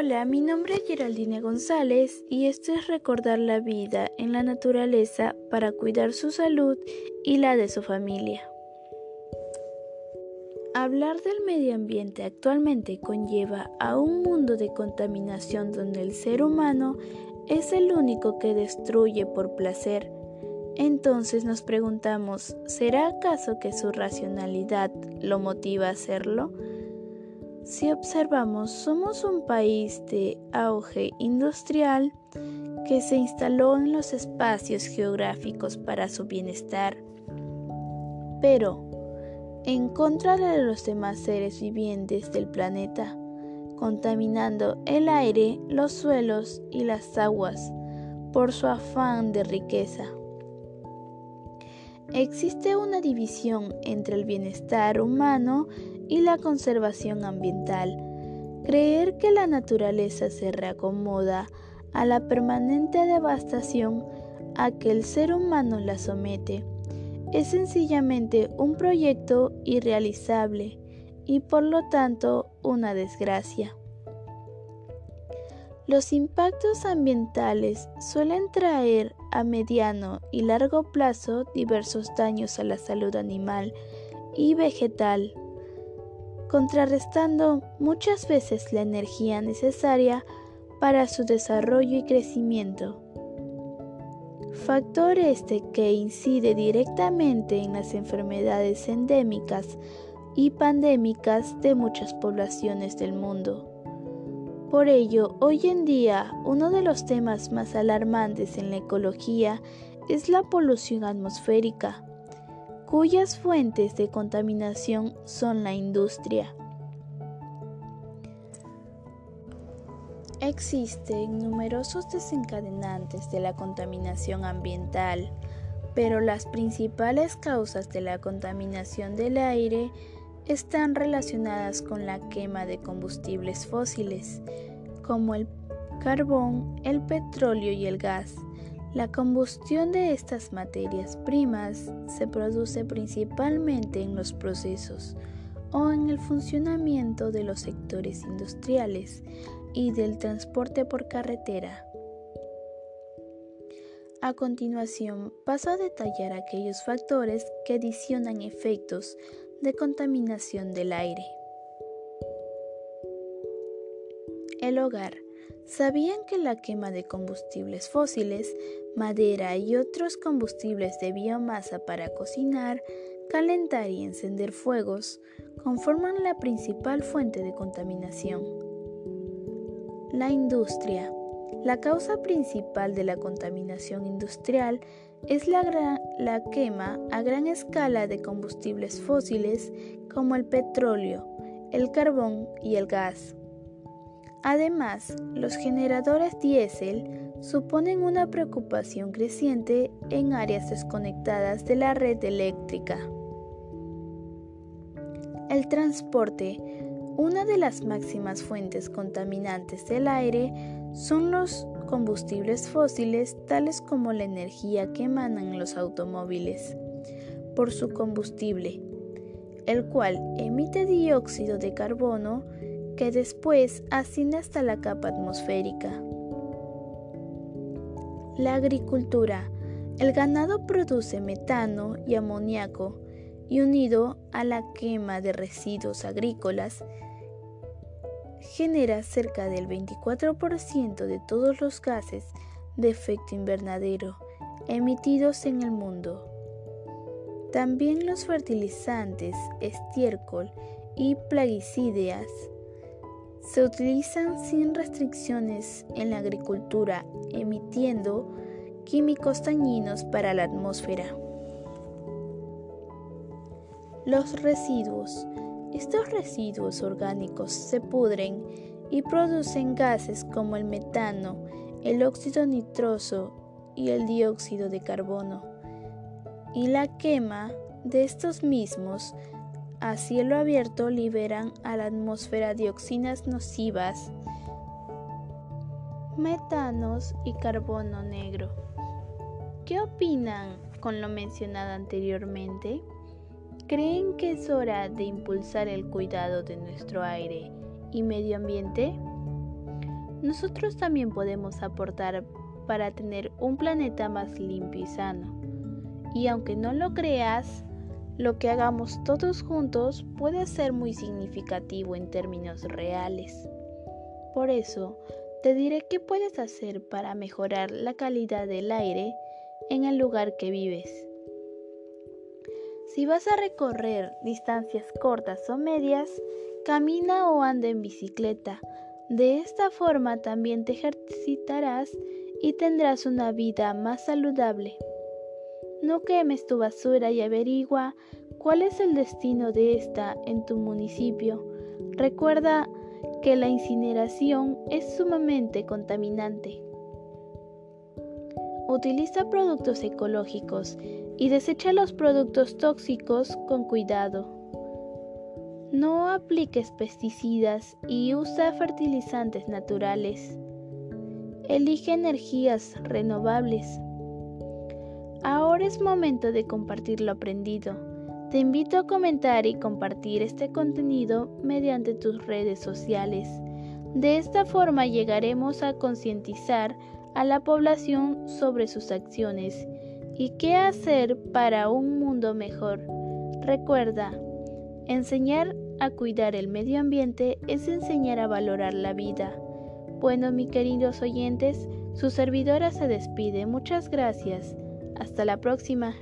Hola, mi nombre es Geraldine González y esto es recordar la vida en la naturaleza para cuidar su salud y la de su familia. Hablar del medio ambiente actualmente conlleva a un mundo de contaminación donde el ser humano es el único que destruye por placer. Entonces nos preguntamos, ¿será acaso que su racionalidad lo motiva a hacerlo? Si observamos, somos un país de auge industrial que se instaló en los espacios geográficos para su bienestar, pero en contra de los demás seres vivientes del planeta, contaminando el aire, los suelos y las aguas por su afán de riqueza. Existe una división entre el bienestar humano y la conservación ambiental. Creer que la naturaleza se reacomoda a la permanente devastación a que el ser humano la somete es sencillamente un proyecto irrealizable y por lo tanto una desgracia. Los impactos ambientales suelen traer a mediano y largo plazo diversos daños a la salud animal y vegetal, contrarrestando muchas veces la energía necesaria para su desarrollo y crecimiento. Factor este que incide directamente en las enfermedades endémicas y pandémicas de muchas poblaciones del mundo. Por ello, hoy en día uno de los temas más alarmantes en la ecología es la polución atmosférica, cuyas fuentes de contaminación son la industria. Existen numerosos desencadenantes de la contaminación ambiental, pero las principales causas de la contaminación del aire están relacionadas con la quema de combustibles fósiles, como el carbón, el petróleo y el gas. La combustión de estas materias primas se produce principalmente en los procesos o en el funcionamiento de los sectores industriales y del transporte por carretera. A continuación, paso a detallar aquellos factores que adicionan efectos de contaminación del aire. El hogar ¿Sabían que la quema de combustibles fósiles, madera y otros combustibles de biomasa para cocinar, calentar y encender fuegos conforman la principal fuente de contaminación? La industria. La causa principal de la contaminación industrial es la, quema a gran escala de combustibles fósiles como el petróleo, el carbón y el gas. Además, los generadores diésel suponen una preocupación creciente en áreas desconectadas de la red eléctrica. El transporte, una de las máximas fuentes contaminantes del aire, son los combustibles fósiles tales como la energía que emanan los automóviles por su combustible, el cual emite dióxido de carbono que después asciende hasta la capa atmosférica. La agricultura. El ganado produce metano y amoníaco y unido a la quema de residuos agrícolas, genera cerca del 24% de todos los gases de efecto invernadero emitidos en el mundo. También los fertilizantes, estiércol y plaguicidas se utilizan sin restricciones en la agricultura, emitiendo químicos dañinos para la atmósfera. Los residuos. Estos residuos orgánicos se pudren y producen gases como el metano, el óxido nitroso y el dióxido de carbono. Y la quema de estos mismos a cielo abierto liberan a la atmósfera dioxinas nocivas, metanos y carbono negro. ¿Qué opinan con lo mencionado anteriormente? ¿Creen que es hora de impulsar el cuidado de nuestro aire y medio ambiente? nosotros también podemos aportar para tener un planeta más limpio y sano. Y aunque no lo creas, lo que hagamos todos juntos puede ser muy significativo en términos reales. Por eso, te diré qué puedes hacer para mejorar la calidad del aire en el lugar que vives. Si vas a recorrer distancias cortas o medias, camina o anda en bicicleta. De esta forma también te ejercitarás y tendrás una vida más saludable. No quemes tu basura y averigua cuál es el destino de esta en tu municipio. Recuerda que la incineración es sumamente contaminante. Utiliza productos ecológicos y desecha los productos tóxicos con cuidado. No apliques pesticidas y usa fertilizantes naturales. Elige energías renovables. Ahora es momento de compartir lo aprendido. Te invito a comentar y compartir este contenido mediante tus redes sociales. De esta forma llegaremos a concientizar a la población sobre sus acciones y qué hacer para un mundo mejor. Recuerda, enseñar a cuidar el medio ambiente es enseñar a valorar la vida. Bueno, mis queridos oyentes, su servidora se despide. Muchas gracias. Hasta la próxima.